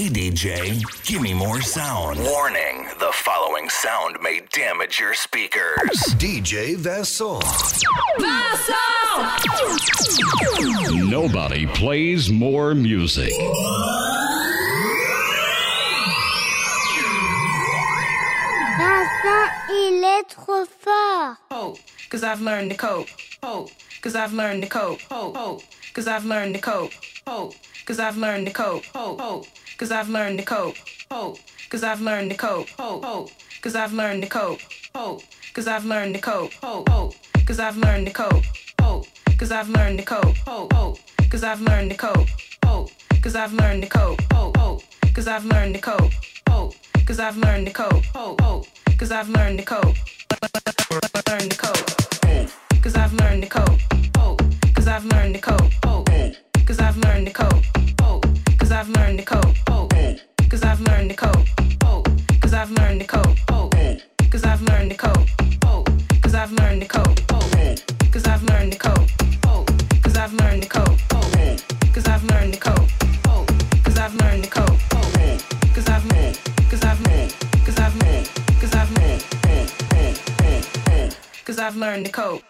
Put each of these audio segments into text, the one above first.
Hey DJ, give me more sound. Warning the following sound may damage your speakers. DJ Vessel. Vessel! Nobody plays more music. Vincent, il est trop fort. Hope, cause I've learned to cope. Hope, cause I've learned to cope. Hope, hope, cause I've learned to cope. Hope, cause I've learned to cope. Hope, hope, cause I've learned to cope. Hope, cause I've learned to cope. Hope, hope, cause I've learned to cope. Hope, cause I've learned to cope. Hope, hope, cause I've learned to cope. Hope, cause I've learned to cope. Hope, hope, cause I've learned to cope. Hope, cause I've learned to cope. Hope, hope, cause I've learned to cope. Hope, cause I've learned to cope. Hope, hope, cause I've learned to cope. Learned to cope. Cause I've learned to cope. Hope, cause I've learned to cope. I've learned to cope.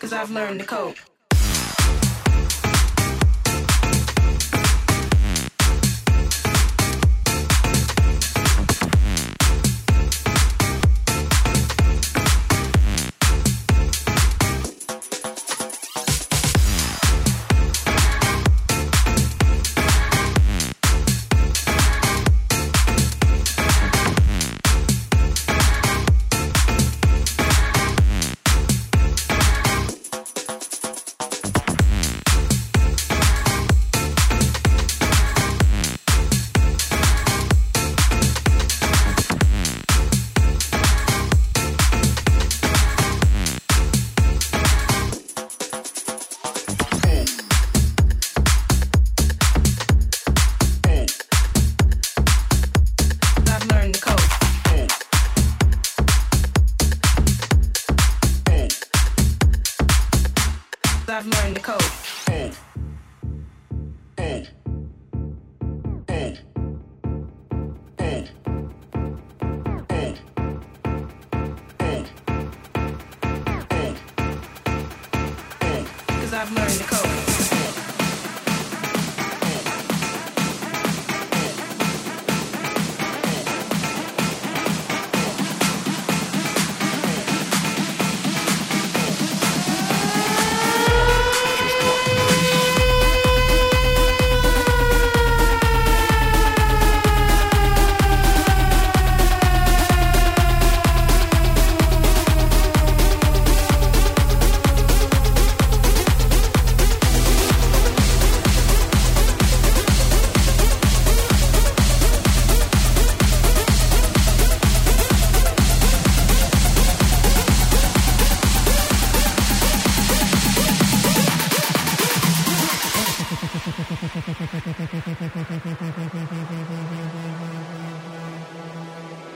Cause I've learned to cope.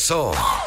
DJ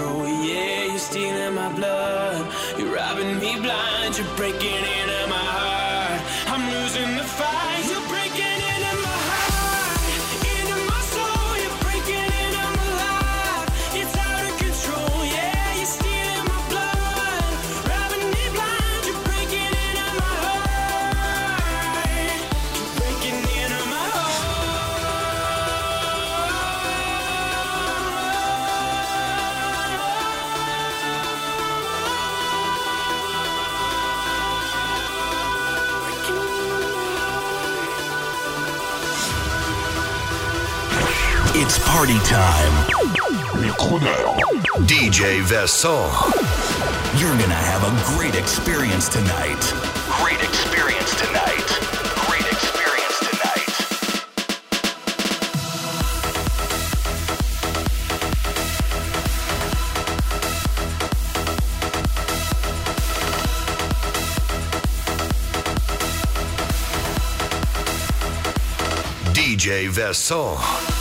show Party time. Le. DJ Vincent. You're gonna have a great experience tonight. Great experience tonight. Great experience tonight. DJ Vincent.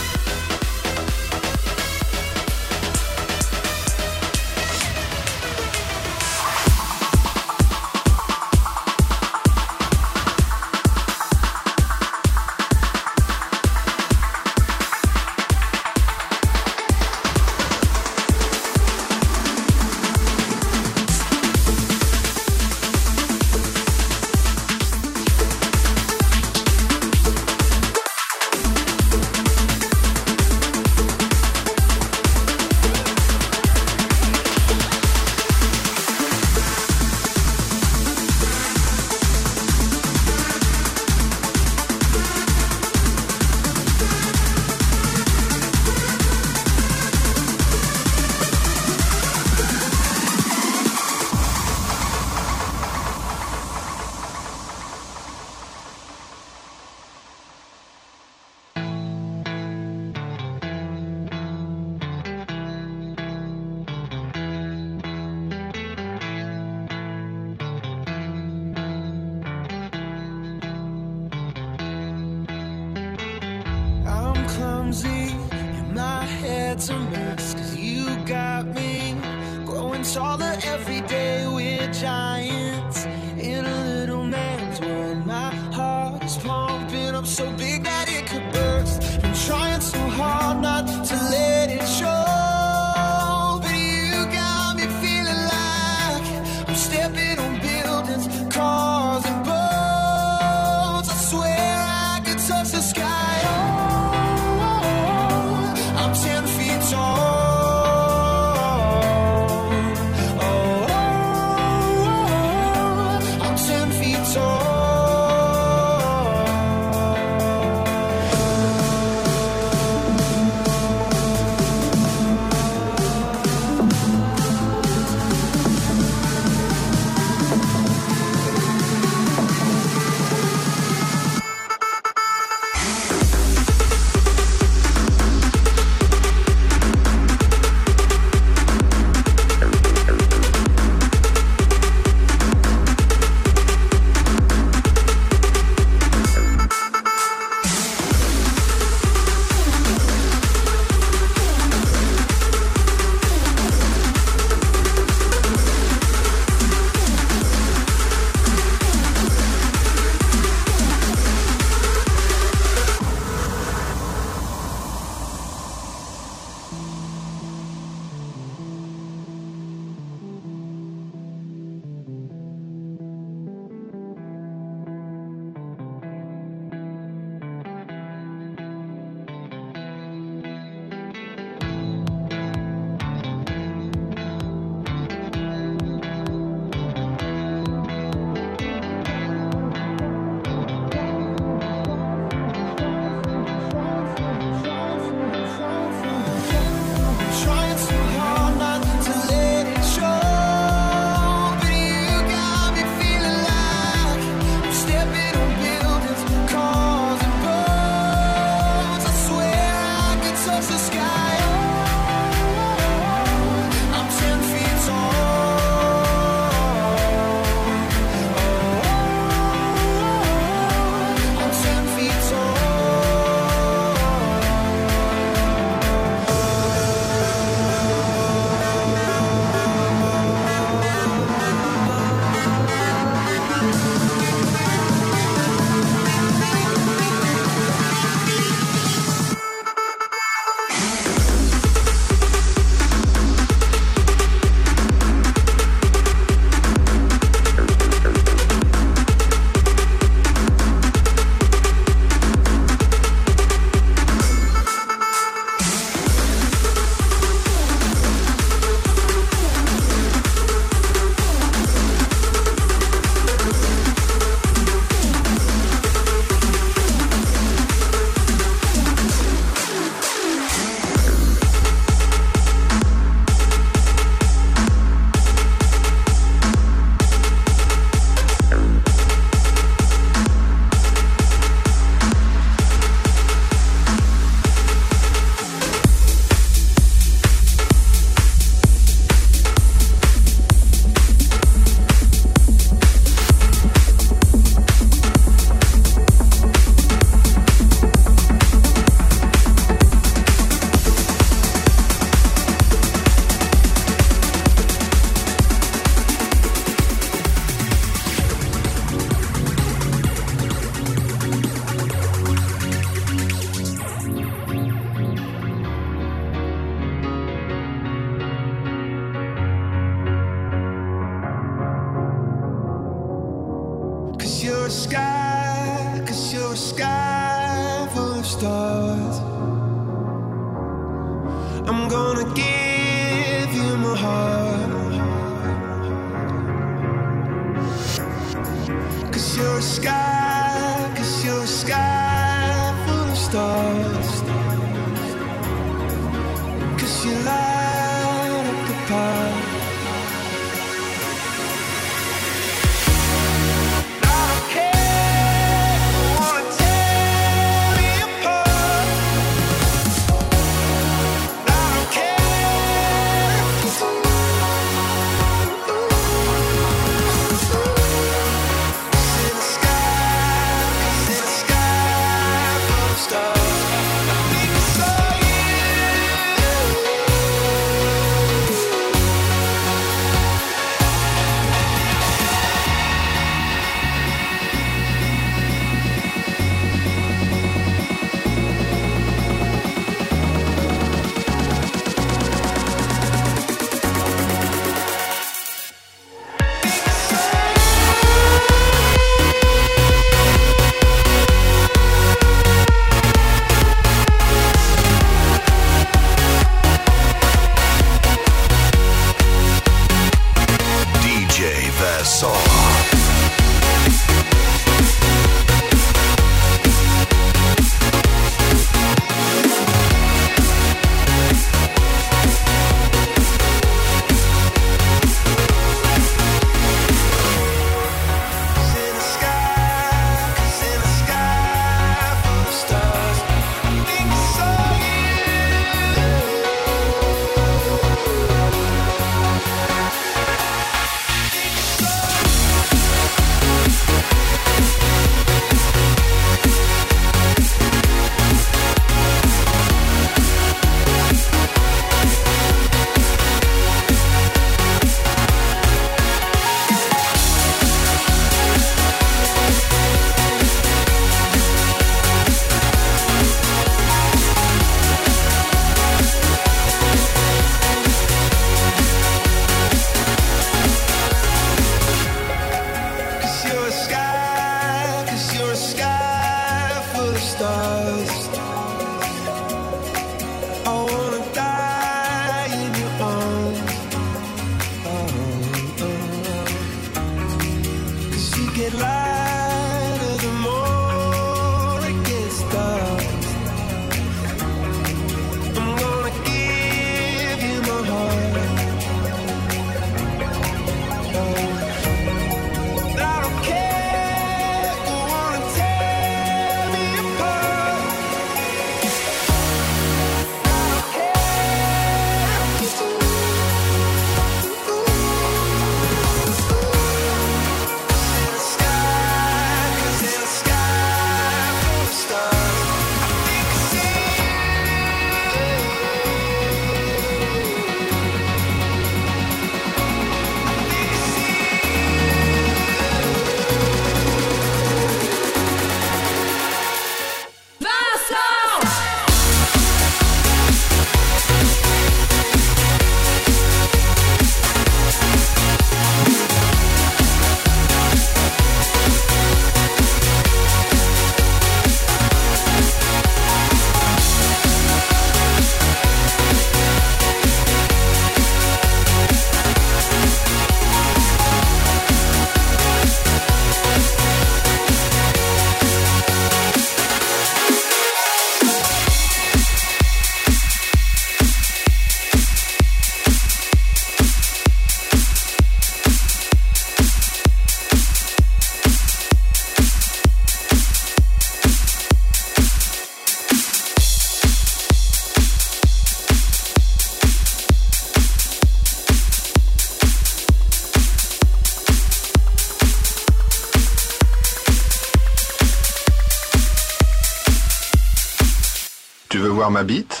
Ma bite